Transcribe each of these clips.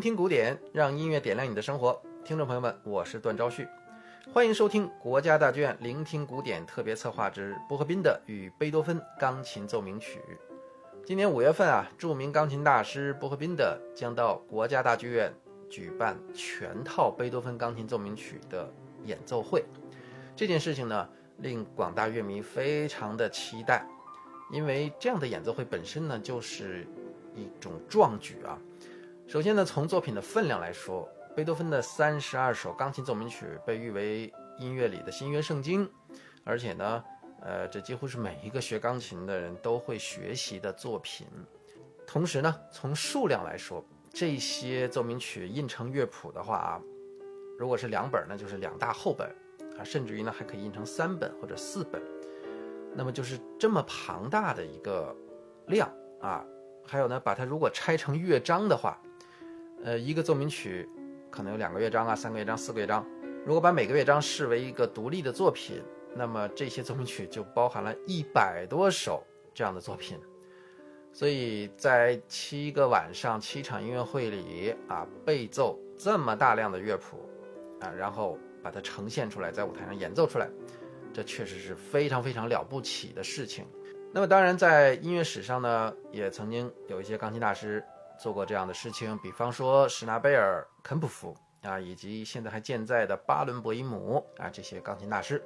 聆听古典，让音乐点亮你的生活。听众朋友们，我是段昭旭，欢迎收听国家大剧院聆听古典特别策划之波赫宾的与贝多芬钢琴奏鸣曲。今年五月份啊，著名钢琴大师波赫宾的将到国家大剧院举办全套贝多芬钢琴奏鸣曲的演奏会。这件事情呢，令广大乐迷非常的期待，因为这样的演奏会本身呢，就是一种壮举啊。首先呢，从作品的分量来说，贝多芬的三十二首钢琴奏鸣曲被誉为音乐里的新约圣经，而且呢，呃，这几乎是每一个学钢琴的人都会学习的作品。同时呢，从数量来说，这些奏鸣曲印成乐谱的话啊，如果是两本，呢就是两大厚本啊，甚至于呢，还可以印成三本或者四本。那么就是这么庞大的一个量啊，还有呢，把它如果拆成乐章的话。呃，一个奏鸣曲可能有两个乐章啊，三个乐章，四个乐章。如果把每个乐章视为一个独立的作品，那么这些奏鸣曲就包含了一百多首这样的作品。所以在七个晚上、七场音乐会里啊，背奏这么大量的乐谱啊，然后把它呈现出来，在舞台上演奏出来，这确实是非常非常了不起的事情。那么当然，在音乐史上呢，也曾经有一些钢琴大师。做过这样的事情，比方说史纳贝尔、肯普夫啊，以及现在还健在的巴伦博伊姆啊，这些钢琴大师。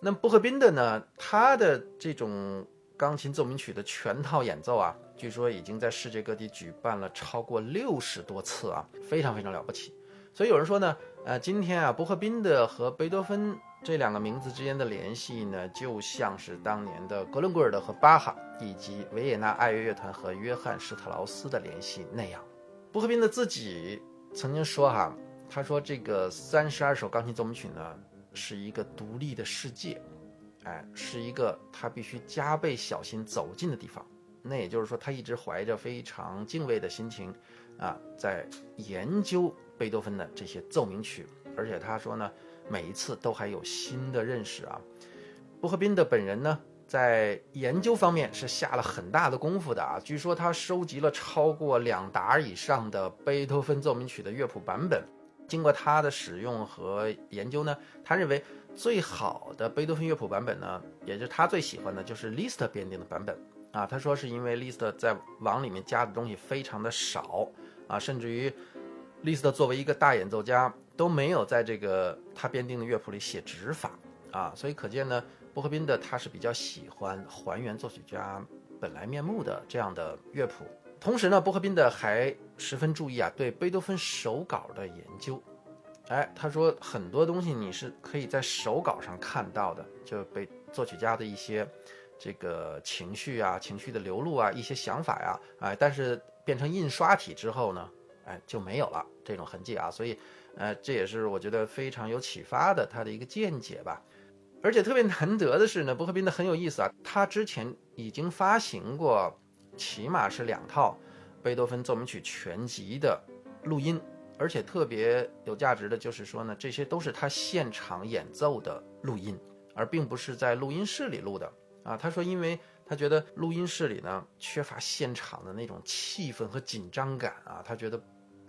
那么布赫宾的呢，他的这种钢琴奏鸣曲的全套演奏啊，据说已经在世界各地举办了超过六十多次啊，非常非常了不起。所以有人说呢，呃，今天啊，波赫宾的和贝多芬。这两个名字之间的联系呢，就像是当年的格伦古尔德和巴哈，以及维也纳爱乐乐团和约翰施特劳斯的联系那样。波赫宾的自己曾经说哈，他说这个三十二首钢琴奏鸣曲呢，是一个独立的世界，哎，是一个他必须加倍小心走进的地方。那也就是说，他一直怀着非常敬畏的心情啊，在研究贝多芬的这些奏鸣曲，而且他说呢。每一次都还有新的认识啊，布赫宾的本人呢，在研究方面是下了很大的功夫的啊。据说他收集了超过两沓以上的贝多芬奏鸣曲的乐谱版本，经过他的使用和研究呢，他认为最好的贝多芬乐谱版本呢，也就是他最喜欢的，就是 List 编定的版本啊。他说是因为 List 在往里面加的东西非常的少啊，甚至于 Liszt 作为一个大演奏家。都没有在这个他编定的乐谱里写指法啊，所以可见呢，波赫宾的他是比较喜欢还原作曲家本来面目的这样的乐谱。同时呢，波赫宾的还十分注意啊，对贝多芬手稿的研究。哎，他说很多东西你是可以在手稿上看到的，就被作曲家的一些这个情绪啊、情绪的流露啊、一些想法呀，哎，但是变成印刷体之后呢，哎就没有了这种痕迹啊，所以。呃，这也是我觉得非常有启发的他的一个见解吧，而且特别难得的是呢，波赫宾的很有意思啊，他之前已经发行过，起码是两套贝多芬奏鸣曲全集的录音，而且特别有价值的就是说呢，这些都是他现场演奏的录音，而并不是在录音室里录的啊。他说，因为他觉得录音室里呢缺乏现场的那种气氛和紧张感啊，他觉得。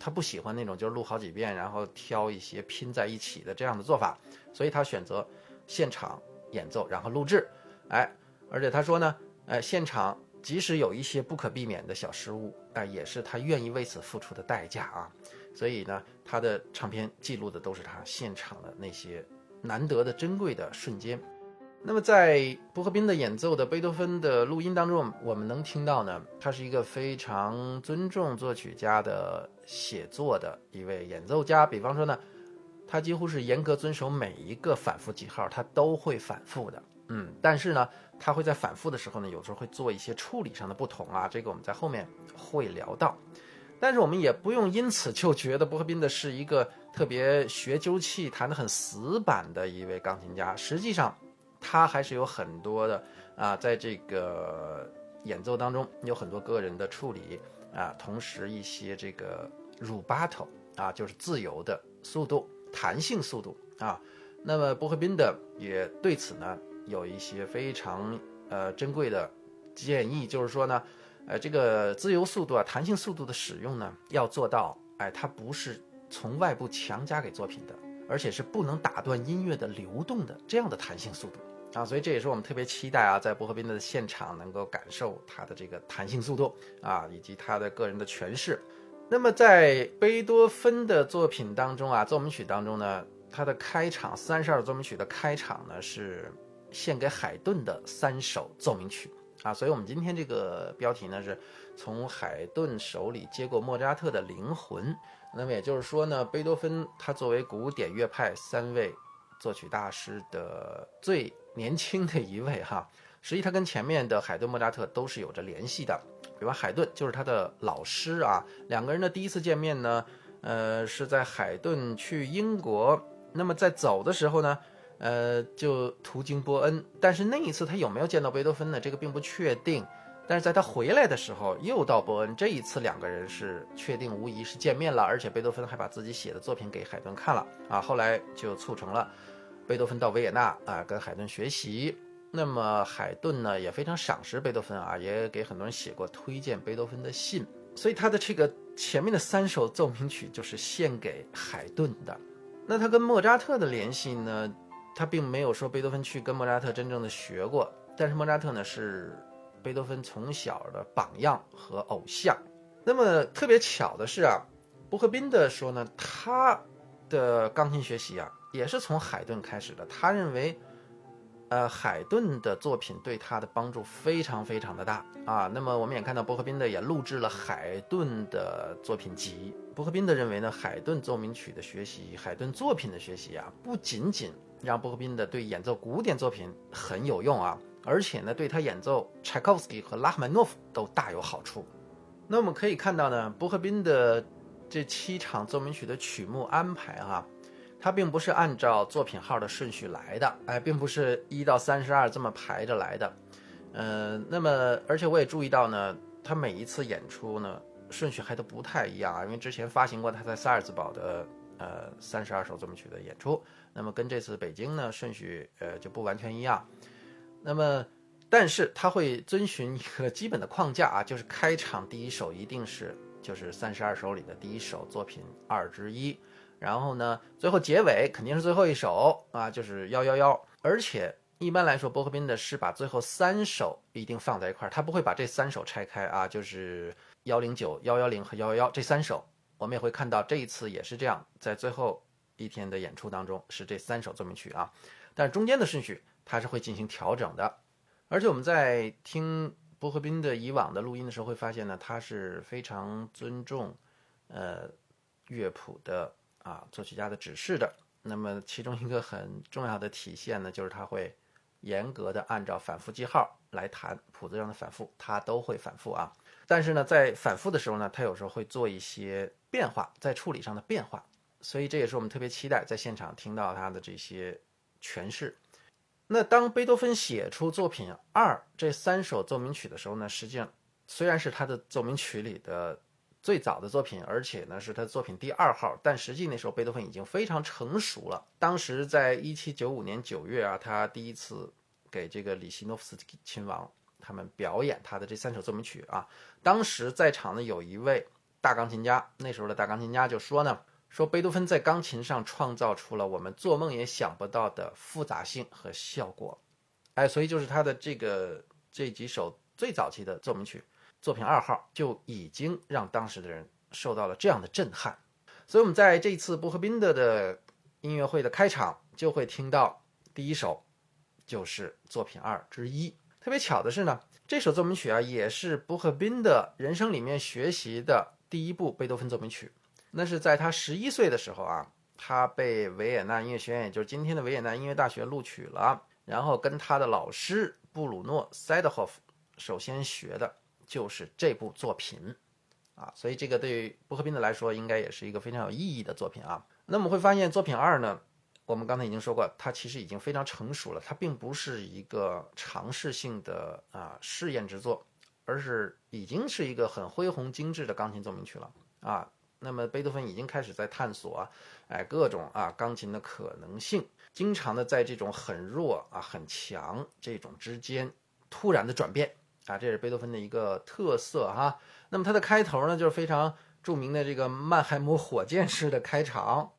他不喜欢那种就是录好几遍，然后挑一些拼在一起的这样的做法，所以他选择现场演奏，然后录制。哎，而且他说呢，哎，现场即使有一些不可避免的小失误，哎，也是他愿意为此付出的代价啊。所以呢，他的唱片记录的都是他现场的那些难得的珍贵的瞬间。那么，在波赫宾的演奏的贝多芬的录音当中，我们能听到呢，他是一个非常尊重作曲家的写作的一位演奏家。比方说呢，他几乎是严格遵守每一个反复记号，他都会反复的。嗯，但是呢，他会在反复的时候呢，有时候会做一些处理上的不同啊，这个我们在后面会聊到。但是我们也不用因此就觉得波赫宾的是一个特别学究气、弹得很死板的一位钢琴家。实际上，他还是有很多的啊，在这个演奏当中有很多个人的处理啊，同时一些这个 rubato 啊，就是自由的速度、弹性速度啊。那么波赫宾的也对此呢有一些非常呃珍贵的建议，就是说呢，呃，这个自由速度啊、弹性速度的使用呢，要做到哎，它不是从外部强加给作品的，而且是不能打断音乐的流动的这样的弹性速度啊，所以这也是我们特别期待啊，在薄荷宾的现场能够感受它的这个弹性速度啊，以及他的个人的诠释。那么在贝多芬的作品当中啊，奏鸣曲当中呢，它的开场三十二奏鸣曲的开场呢是献给海顿的三首奏鸣曲啊，所以我们今天这个标题呢是从海顿手里接过莫扎特的灵魂。那么也就是说呢，贝多芬他作为古典乐派三位作曲大师的最年轻的一位哈，实际他跟前面的海顿、莫扎特都是有着联系的。比如海顿就是他的老师啊，两个人的第一次见面呢，呃，是在海顿去英国，那么在走的时候呢，呃，就途经波恩，但是那一次他有没有见到贝多芬呢？这个并不确定。但是在他回来的时候又到波恩，这一次两个人是确定无疑是见面了，而且贝多芬还把自己写的作品给海顿看了啊，后来就促成了贝多芬到维也纳啊跟海顿学习。那么海顿呢也非常赏识贝多芬啊，也给很多人写过推荐贝多芬的信，所以他的这个前面的三首奏鸣曲就是献给海顿的。那他跟莫扎特的联系呢，他并没有说贝多芬去跟莫扎特真正的学过，但是莫扎特呢是贝多芬从小的榜样和偶像。那么特别巧的是啊，布赫宾的说呢，他的钢琴学习啊也是从海顿开始的，他认为。呃，海顿的作品对他的帮助非常非常的大啊。那么我们也看到，伯克宾的也录制了海顿的作品集。伯克宾的认为呢，海顿奏鸣曲的学习，海顿作品的学习啊，不仅仅让伯克宾的对演奏古典作品很有用啊，而且呢，对他演奏柴可夫斯基和拉赫曼诺夫都大有好处。那我们可以看到呢，伯克宾的这七场奏鸣曲的曲目安排哈。它并不是按照作品号的顺序来的，哎，并不是一到三十二这么排着来的，嗯，那么而且我也注意到呢，他每一次演出呢顺序还都不太一样啊，因为之前发行过他在萨尔茨堡的呃三十二首奏鸣曲的演出，那么跟这次北京呢顺序呃就不完全一样，那么但是他会遵循一个基本的框架啊，就是开场第一首一定是就是三十二首里的第一首作品二之一。然后呢，最后结尾肯定是最后一首啊，就是幺幺幺。而且一般来说，波克宾的是把最后三首一定放在一块儿，他不会把这三首拆开啊，就是幺零九、幺幺零和幺幺幺这三首。我们也会看到这一次也是这样，在最后一天的演出当中是这三首奏鸣曲啊，但中间的顺序它是会进行调整的。而且我们在听波克宾的以往的录音的时候会发现呢，他是非常尊重呃乐谱的。啊，作曲家的指示的。那么其中一个很重要的体现呢，就是他会严格的按照反复记号来弹谱子上的反复，他都会反复啊。但是呢，在反复的时候呢，他有时候会做一些变化，在处理上的变化。所以这也是我们特别期待在现场听到他的这些诠释。那当贝多芬写出作品二这三首奏鸣曲的时候呢，实际上虽然是他的奏鸣曲里的。最早的作品，而且呢是他作品第二号，但实际那时候贝多芬已经非常成熟了。当时在一七九五年九月啊，他第一次给这个里希诺夫斯基亲王他们表演他的这三首奏鸣曲啊。当时在场的有一位大钢琴家，那时候的大钢琴家就说呢，说贝多芬在钢琴上创造出了我们做梦也想不到的复杂性和效果。哎，所以就是他的这个这几首最早期的奏鸣曲。作品二号就已经让当时的人受到了这样的震撼，所以我们在这次布赫宾的的音乐会的开场就会听到第一首就是作品二之一。特别巧的是呢，这首奏鸣曲啊也是布赫宾的人生里面学习的第一部贝多芬奏鸣曲。那是在他十一岁的时候啊，他被维也纳音乐学院，也就是今天的维也纳音乐大学录取了，然后跟他的老师布鲁诺塞德霍夫首先学的。就是这部作品，啊，所以这个对于布赫宾的来说，应该也是一个非常有意义的作品啊。那么会发现作品二呢，我们刚才已经说过，它其实已经非常成熟了，它并不是一个尝试性的啊试验之作，而是已经是一个很恢宏精致的钢琴奏鸣曲了啊。那么贝多芬已经开始在探索啊，哎各种啊钢琴的可能性，经常的在这种很弱啊很强这种之间突然的转变。啊，这是贝多芬的一个特色哈。那么它的开头呢，就是非常著名的这个曼海姆火箭式的开场。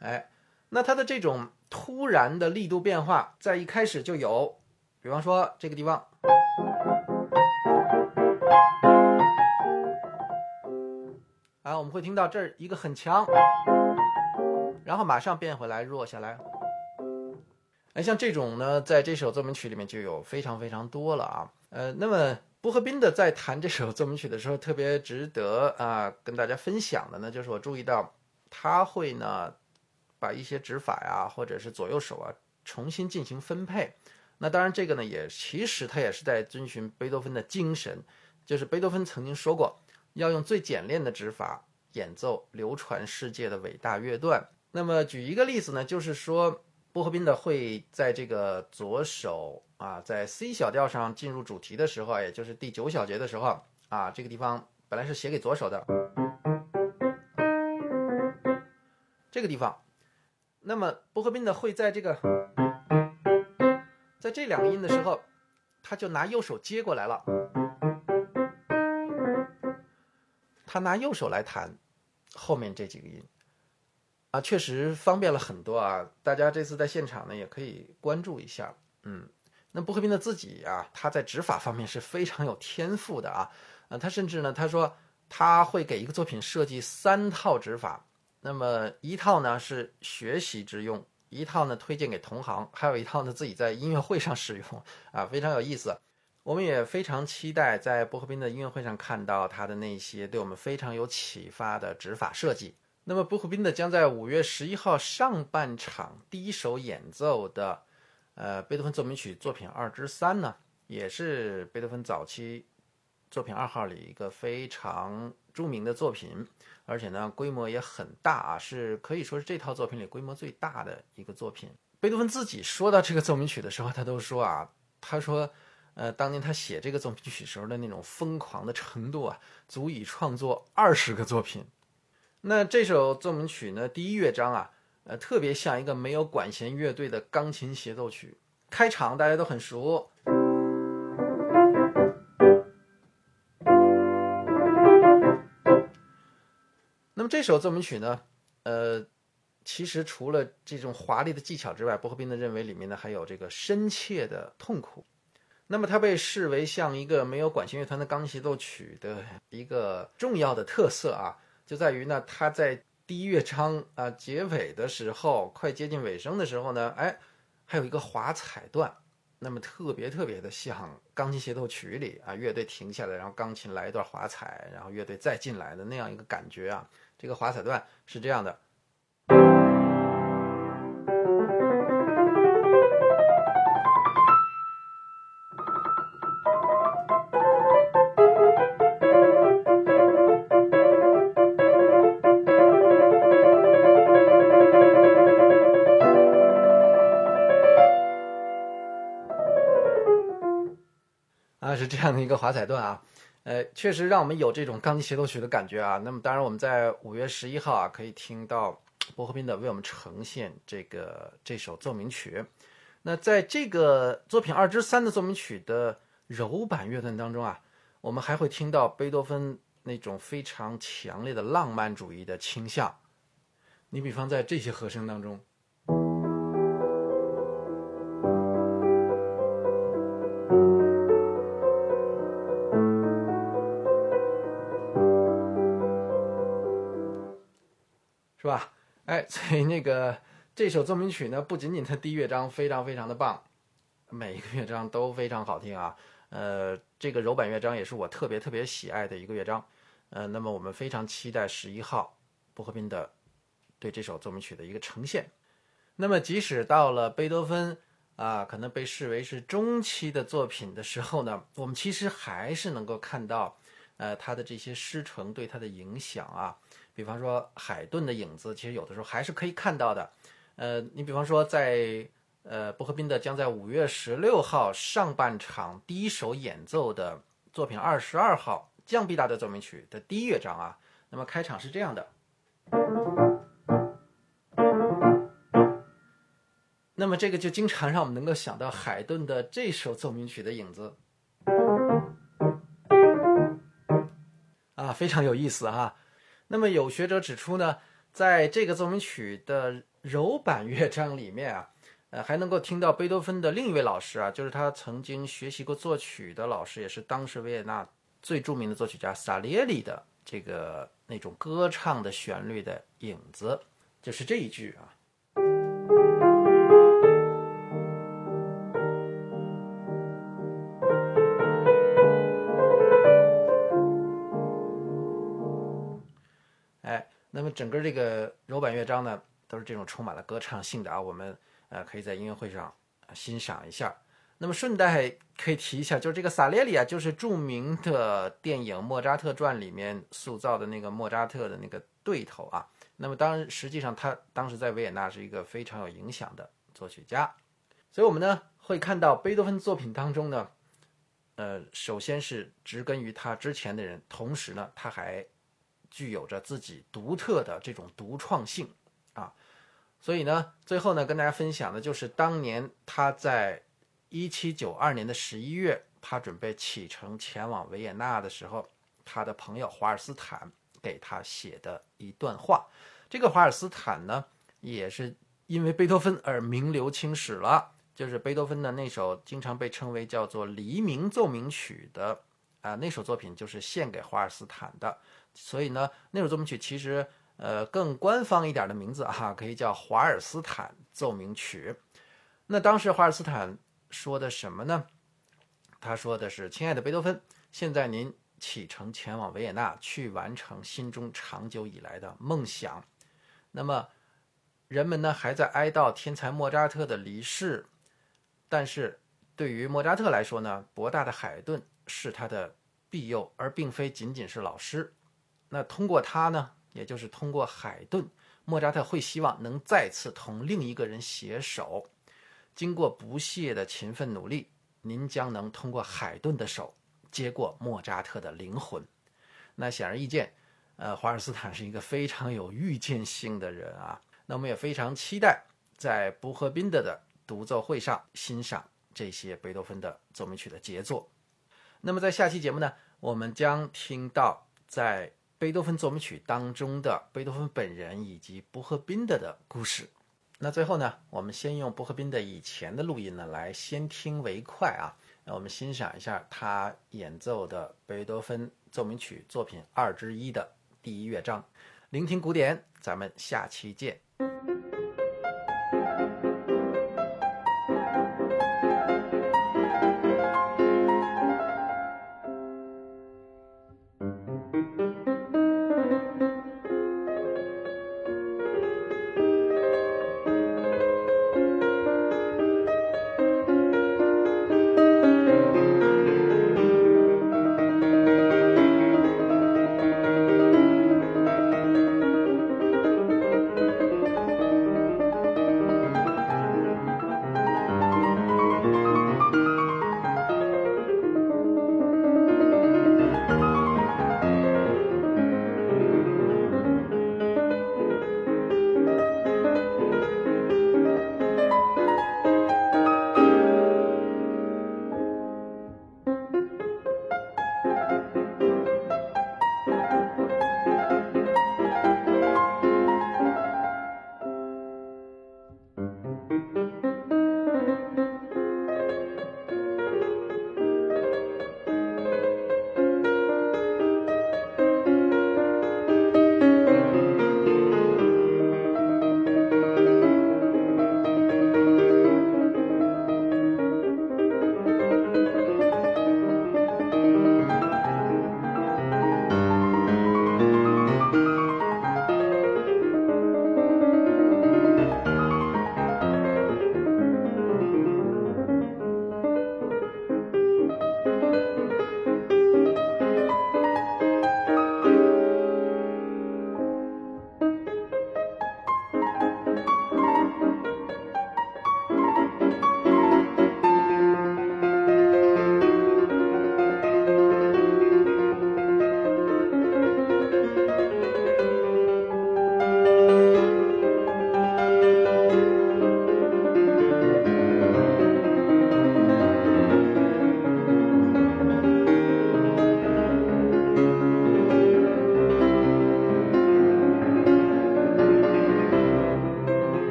哎，那它的这种突然的力度变化，在一开始就有，比方说这个地方。啊，我们会听到这儿一个很强，然后马上变回来弱下来。哎，像这种呢，在这首奏鸣曲里面就有非常非常多了啊。呃，那么布赫宾的在弹这首奏鸣曲的时候，特别值得啊跟大家分享的呢，就是我注意到他会呢把一些指法呀，或者是左右手啊重新进行分配。那当然，这个呢也其实他也是在遵循贝多芬的精神，就是贝多芬曾经说过。要用最简练的指法演奏流传世界的伟大乐段。那么举一个例子呢，就是说波赫宾的会在这个左手啊，在 C 小调上进入主题的时候，也就是第九小节的时候啊，这个地方本来是写给左手的，这个地方，那么波赫宾的会在这个，在这两个音的时候，他就拿右手接过来了。他拿右手来弹后面这几个音，啊，确实方便了很多啊！大家这次在现场呢，也可以关注一下。嗯，那布赫宾的自己啊，他在指法方面是非常有天赋的啊。啊，他甚至呢，他说他会给一个作品设计三套指法，那么一套呢是学习之用，一套呢推荐给同行，还有一套呢自己在音乐会上使用啊，非常有意思。我们也非常期待在波赫宾的音乐会上看到他的那些对我们非常有启发的指法设计。那么波赫宾的将在五月十一号上半场第一首演奏的，呃，贝多芬奏鸣曲作品二之三呢，也是贝多芬早期作品二号里一个非常著名的作品，而且呢规模也很大啊，是可以说是这套作品里规模最大的一个作品。贝多芬自己说到这个奏鸣曲的时候，他都说啊，他说。呃，当年他写这个奏鸣曲时候的那种疯狂的程度啊，足以创作二十个作品。那这首奏鸣曲呢，第一乐章啊，呃，特别像一个没有管弦乐队的钢琴协奏曲。开场大家都很熟。那么这首奏鸣曲呢，呃，其实除了这种华丽的技巧之外，波赫宾的认为里面呢还有这个深切的痛苦。那么它被视为像一个没有管弦乐团的钢琴协奏曲的一个重要的特色啊，就在于呢，他在第一乐章啊结尾的时候，快接近尾声的时候呢，哎，还有一个华彩段，那么特别特别的像钢琴协奏曲里啊，乐队停下来，然后钢琴来一段华彩，然后乐队再进来的那样一个感觉啊，这个华彩段是这样的。这样的一个华彩段啊，呃，确实让我们有这种钢琴协奏曲的感觉啊。那么，当然我们在五月十一号啊，可以听到薄荷冰的为我们呈现这个这首奏鸣曲。那在这个作品二之三的奏鸣曲的柔板乐段当中啊，我们还会听到贝多芬那种非常强烈的浪漫主义的倾向。你比方在这些和声当中。是吧？哎，所以那个这首奏鸣曲呢，不仅仅它第一乐章非常非常的棒，每一个乐章都非常好听啊。呃，这个柔板乐章也是我特别特别喜爱的一个乐章。呃，那么我们非常期待十一号薄荷冰的对这首奏鸣曲的一个呈现。那么即使到了贝多芬啊，可能被视为是中期的作品的时候呢，我们其实还是能够看到，呃，他的这些师承对他的影响啊。比方说海顿的影子，其实有的时候还是可以看到的。呃，你比方说在呃波赫宾的将在五月十六号上半场第一首演奏的作品二十二号降 B 大调奏鸣曲的第一乐章啊，那么开场是这样的。那么这个就经常让我们能够想到海顿的这首奏鸣曲的影子啊。非常有意思哈。那么有学者指出呢，在这个奏鸣曲的柔板乐章里面啊，呃，还能够听到贝多芬的另一位老师啊，就是他曾经学习过作曲的老师，也是当时维也纳最著名的作曲家萨列里的这个那种歌唱的旋律的影子，就是这一句啊。整个这个柔板乐章呢，都是这种充满了歌唱性的啊，我们呃可以在音乐会上欣赏一下。那么顺带可以提一下，就是这个萨列里啊，就是著名的电影《莫扎特传》里面塑造的那个莫扎特的那个对头啊。那么当然，实际上他当时在维也纳是一个非常有影响的作曲家。所以我们呢会看到贝多芬作品当中呢，呃，首先是植根于他之前的人，同时呢他还。具有着自己独特的这种独创性啊，所以呢，最后呢，跟大家分享的就是当年他在一七九二年的十一月，他准备启程前往维也纳的时候，他的朋友华尔斯坦给他写的一段话。这个华尔斯坦呢，也是因为贝多芬而名留青史了，就是贝多芬的那首经常被称为叫做《黎明奏鸣曲》的啊，那首作品就是献给华尔斯坦的。所以呢，那首奏鸣曲其实，呃，更官方一点的名字啊，可以叫《华尔斯坦奏鸣曲》。那当时华尔斯坦说的什么呢？他说的是：“亲爱的贝多芬，现在您启程前往维也纳，去完成心中长久以来的梦想。那么，人们呢还在哀悼天才莫扎特的离世，但是对于莫扎特来说呢，博大的海顿是他的庇佑，而并非仅仅是老师。”那通过他呢，也就是通过海顿，莫扎特会希望能再次同另一个人携手。经过不懈的勤奋努力，您将能通过海顿的手接过莫扎特的灵魂。那显而易见，呃，华尔斯坦是一个非常有预见性的人啊。那我们也非常期待在布赫宾德的独奏会上欣赏这些贝多芬的奏鸣曲的杰作。那么在下期节目呢，我们将听到在贝多芬奏鸣曲当中的贝多芬本人以及布赫宾德的故事。那最后呢，我们先用布赫宾德以前的录音呢来先听为快啊。那我们欣赏一下他演奏的贝多芬奏鸣曲作品二之一的第一乐章。聆听古典，咱们下期见。